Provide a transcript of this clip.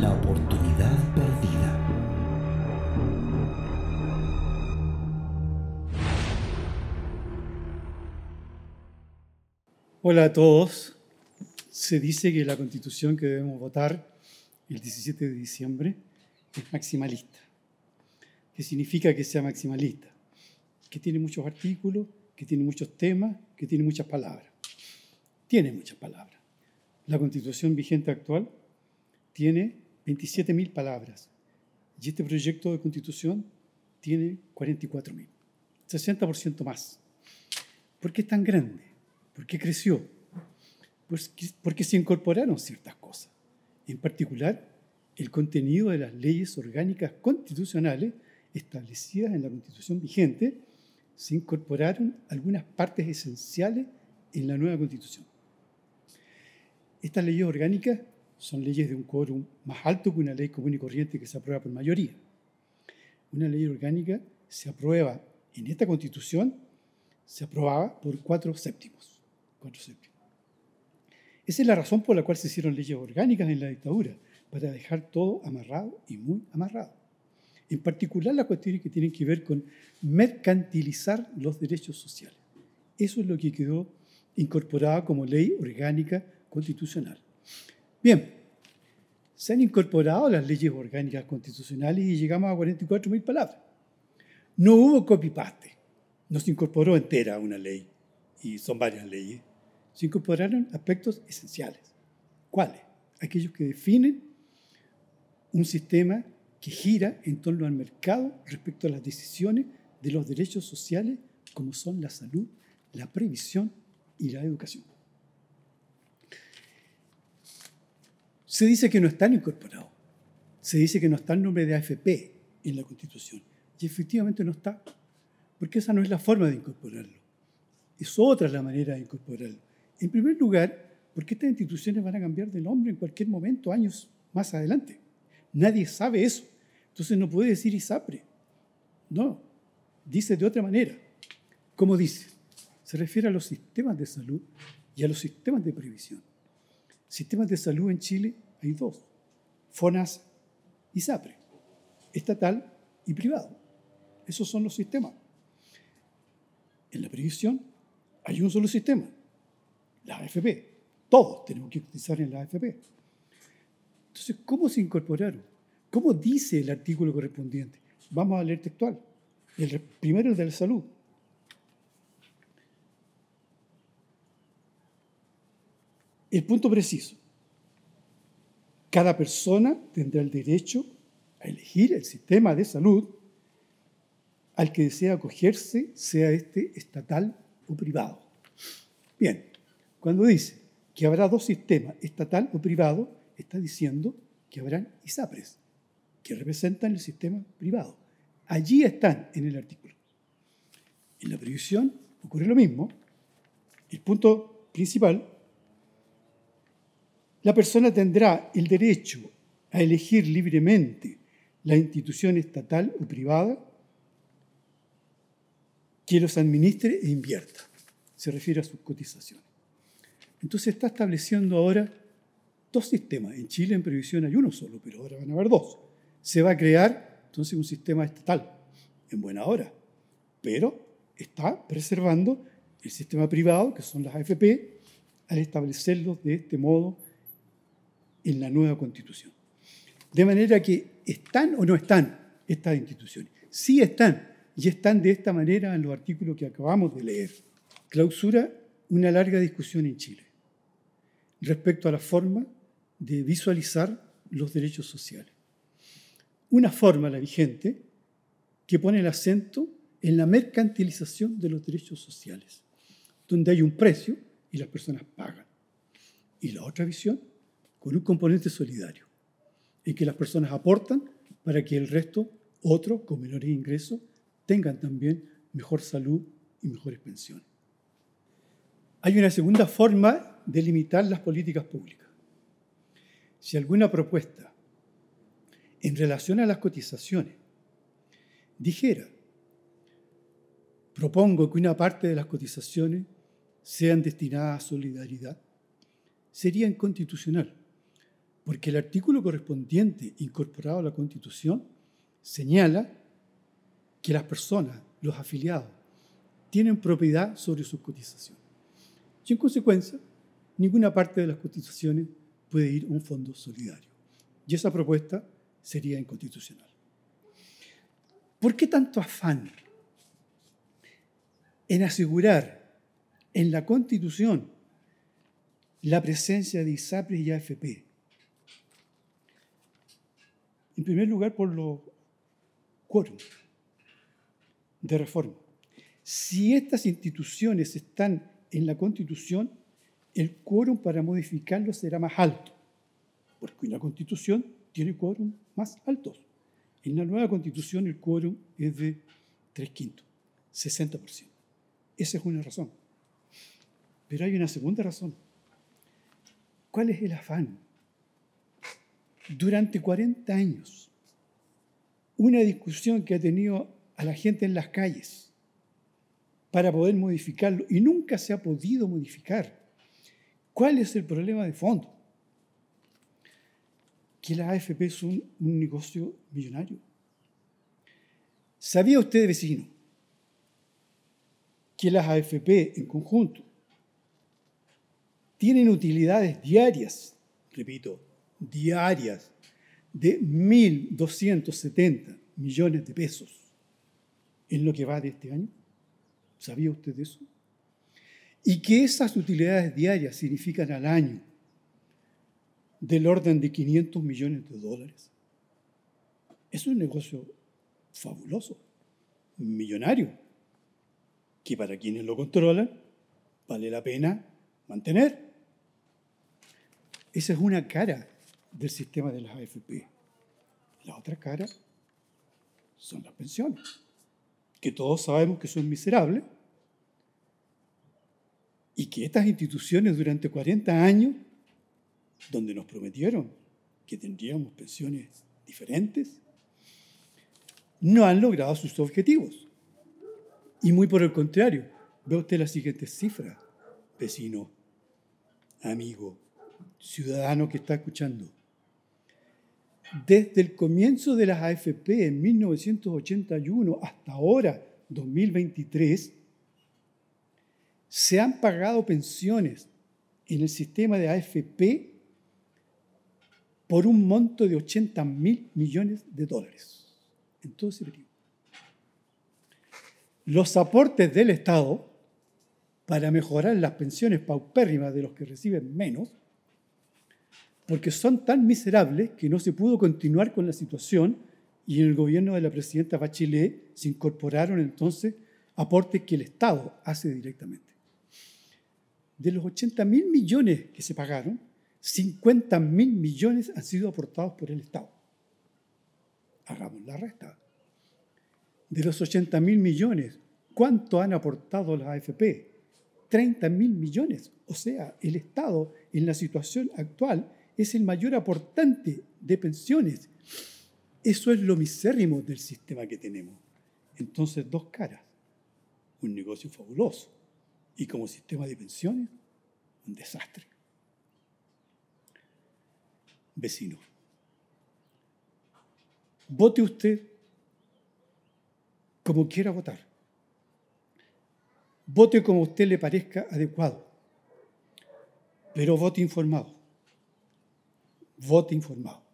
la oportunidad perdida. Hola a todos. Se dice que la constitución que debemos votar el 17 de diciembre es maximalista. ¿Qué significa que sea maximalista? Que tiene muchos artículos, que tiene muchos temas, que tiene muchas palabras. Tiene muchas palabras. La constitución vigente actual tiene 27.000 palabras y este proyecto de constitución tiene 44.000, 60% más. ¿Por qué es tan grande? ¿Por qué creció? Pues porque se incorporaron ciertas cosas. En particular, el contenido de las leyes orgánicas constitucionales establecidas en la constitución vigente, se incorporaron algunas partes esenciales en la nueva constitución. Estas leyes orgánicas son leyes de un quórum más alto que una ley común y corriente que se aprueba por mayoría. Una ley orgánica se aprueba en esta constitución, se aprobaba por cuatro séptimos. Cuatro séptimos. Esa es la razón por la cual se hicieron leyes orgánicas en la dictadura, para dejar todo amarrado y muy amarrado. En particular las cuestiones que tienen que ver con mercantilizar los derechos sociales. Eso es lo que quedó incorporado como ley orgánica constitucional. Bien, se han incorporado las leyes orgánicas constitucionales y llegamos a 44.000 palabras. No hubo copy-paste, no se incorporó entera una ley, y son varias leyes. Se incorporaron aspectos esenciales. ¿Cuáles? Aquellos que definen un sistema que gira en torno al mercado respecto a las decisiones de los derechos sociales como son la salud, la previsión y la educación. Se dice que no están incorporados. Se dice que no está el nombre de AFP en la Constitución. Y efectivamente no está. Porque esa no es la forma de incorporarlo. Es otra la manera de incorporarlo. En primer lugar, porque estas instituciones van a cambiar de nombre en cualquier momento, años más adelante. Nadie sabe eso. Entonces no puede decir ISAPRE. No, dice de otra manera. ¿Cómo dice? Se refiere a los sistemas de salud y a los sistemas de previsión. Sistemas de salud en Chile hay dos, FONAS y SAPRE, estatal y privado. Esos son los sistemas. En la previsión hay un solo sistema, la AFP. Todos tenemos que utilizar en la AFP. Entonces, ¿cómo se incorporaron? ¿Cómo dice el artículo correspondiente? Vamos a leer textual. El primero, el de la salud. El punto preciso. Cada persona tendrá el derecho a elegir el sistema de salud al que desea acogerse, sea este estatal o privado. Bien, cuando dice que habrá dos sistemas, estatal o privado, está diciendo que habrán ISAPRES, que representan el sistema privado. Allí están en el artículo. En la previsión ocurre lo mismo. El punto principal, la persona tendrá el derecho a elegir libremente la institución estatal o privada que los administre e invierta. Se refiere a sus cotizaciones. Entonces está estableciendo ahora dos sistemas. En Chile en previsión hay uno solo, pero ahora van a haber dos. Se va a crear entonces un sistema estatal, en buena hora, pero está preservando el sistema privado, que son las AFP, al establecerlos de este modo en la nueva constitución. De manera que están o no están estas instituciones. Sí están, y están de esta manera en los artículos que acabamos de leer. Clausura una larga discusión en Chile respecto a la forma de visualizar los derechos sociales. Una forma, la vigente, que pone el acento en la mercantilización de los derechos sociales, donde hay un precio y las personas pagan. Y la otra visión, con un componente solidario, en que las personas aportan para que el resto, otros con menores ingresos, tengan también mejor salud y mejores pensiones. Hay una segunda forma de limitar las políticas públicas si alguna propuesta en relación a las cotizaciones dijera, propongo que una parte de las cotizaciones sean destinadas a solidaridad, sería inconstitucional, porque el artículo correspondiente incorporado a la Constitución señala que las personas, los afiliados, tienen propiedad sobre sus cotizaciones. Y en consecuencia, ninguna parte de las constituciones puede ir a un fondo solidario. Y esa propuesta sería inconstitucional. ¿Por qué tanto afán en asegurar en la Constitución la presencia de ISAPRES y AFP? En primer lugar, por los quórum de reforma. Si estas instituciones están en la Constitución, el quórum para modificarlo será más alto, porque una Constitución tiene quórum más altos. En la nueva Constitución el quórum es de tres quintos, 60%. Esa es una razón. Pero hay una segunda razón. ¿Cuál es el afán? Durante 40 años, una discusión que ha tenido a la gente en las calles para poder modificarlo y nunca se ha podido modificar. ¿Cuál es el problema de fondo? Que la AFP es un, un negocio millonario. ¿Sabía usted, vecino, que las AFP en conjunto tienen utilidades diarias, repito, diarias, de 1.270 millones de pesos en lo que va de este año? ¿Sabía usted eso? Y que esas utilidades diarias significan al año del orden de 500 millones de dólares. Es un negocio fabuloso, millonario, que para quienes lo controlan vale la pena mantener. Esa es una cara del sistema de las AFP. La otra cara son las pensiones que todos sabemos que son miserables, y que estas instituciones durante 40 años, donde nos prometieron que tendríamos pensiones diferentes, no han logrado sus objetivos. Y muy por el contrario, ve usted las siguientes cifras, vecino, amigo, ciudadano que está escuchando desde el comienzo de las AFP en 1981 hasta ahora, 2023, se han pagado pensiones en el sistema de AFP por un monto de 80 mil millones de dólares en todo ese periodo. Los aportes del Estado para mejorar las pensiones paupérrimas de los que reciben menos porque son tan miserables que no se pudo continuar con la situación y en el gobierno de la presidenta Bachelet se incorporaron entonces aportes que el Estado hace directamente. De los 80 mil millones que se pagaron, 50 mil millones han sido aportados por el Estado. Hagamos la resta. De los 80 mil millones, ¿cuánto han aportado las AFP? 30 mil millones. O sea, el Estado en la situación actual es el mayor aportante de pensiones. Eso es lo misérrimo del sistema que tenemos. Entonces, dos caras. Un negocio fabuloso. Y como sistema de pensiones, un desastre. Vecino, vote usted como quiera votar. Vote como a usted le parezca adecuado, pero vote informado vote informado.